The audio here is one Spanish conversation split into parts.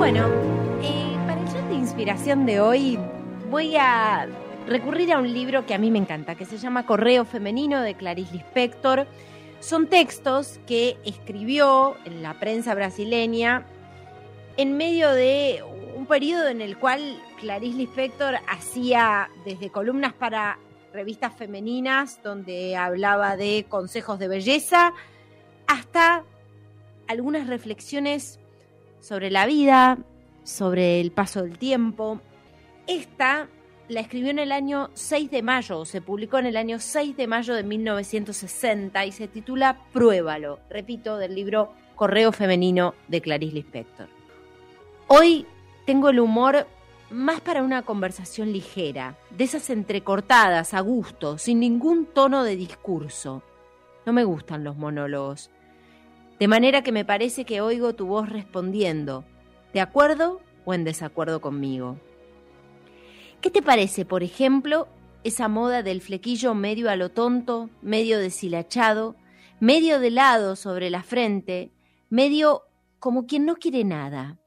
Bueno, eh, para el shot de inspiración de hoy voy a recurrir a un libro que a mí me encanta, que se llama Correo Femenino de Clarice Lispector. Son textos que escribió en la prensa brasileña en medio de un periodo en el cual Clarice Lispector hacía desde columnas para revistas femeninas donde hablaba de consejos de belleza hasta algunas reflexiones sobre la vida, sobre el paso del tiempo. Esta la escribió en el año 6 de mayo, se publicó en el año 6 de mayo de 1960 y se titula Pruébalo, repito, del libro Correo Femenino de Clarice Lispector. Hoy tengo el humor más para una conversación ligera, de esas entrecortadas, a gusto, sin ningún tono de discurso. No me gustan los monólogos. De manera que me parece que oigo tu voz respondiendo, ¿de acuerdo o en desacuerdo conmigo? ¿Qué te parece, por ejemplo, esa moda del flequillo medio a lo tonto, medio deshilachado, medio de lado sobre la frente, medio como quien no quiere nada?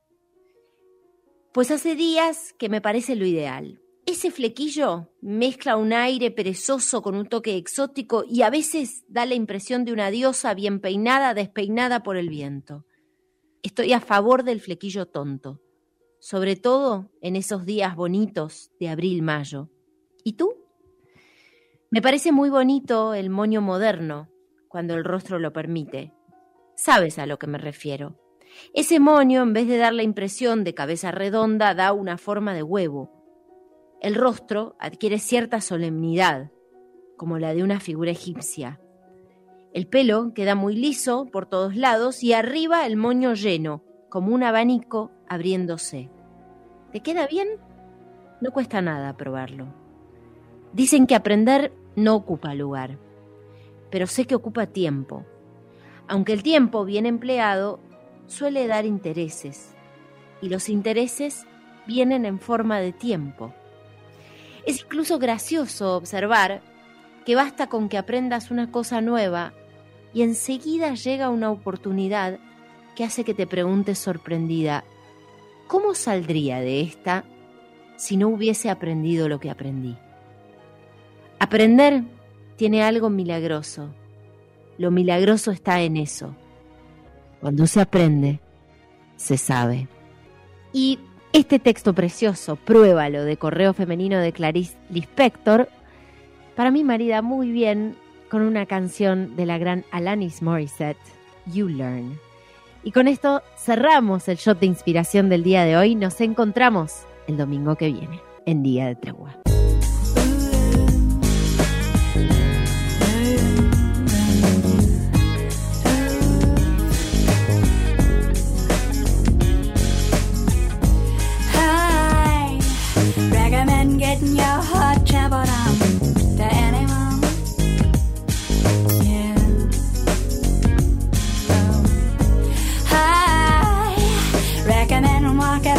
Pues hace días que me parece lo ideal. Ese flequillo mezcla un aire perezoso con un toque exótico y a veces da la impresión de una diosa bien peinada, despeinada por el viento. Estoy a favor del flequillo tonto, sobre todo en esos días bonitos de abril-mayo. ¿Y tú? Me parece muy bonito el moño moderno, cuando el rostro lo permite. Sabes a lo que me refiero. Ese moño, en vez de dar la impresión de cabeza redonda, da una forma de huevo el rostro adquiere cierta solemnidad, como la de una figura egipcia. El pelo queda muy liso por todos lados y arriba el moño lleno, como un abanico abriéndose. ¿Te queda bien? No cuesta nada probarlo. Dicen que aprender no ocupa lugar, pero sé que ocupa tiempo. Aunque el tiempo bien empleado suele dar intereses, y los intereses vienen en forma de tiempo. Es incluso gracioso observar que basta con que aprendas una cosa nueva y enseguida llega una oportunidad que hace que te preguntes sorprendida, ¿cómo saldría de esta si no hubiese aprendido lo que aprendí? Aprender tiene algo milagroso. Lo milagroso está en eso. Cuando se aprende, se sabe. Y este texto precioso, Pruébalo, de Correo Femenino de Clarice Lispector, para mí marida muy bien con una canción de la gran Alanis Morissette, You Learn. Y con esto cerramos el shot de inspiración del día de hoy. Nos encontramos el domingo que viene, en Día de Tregua. don't walk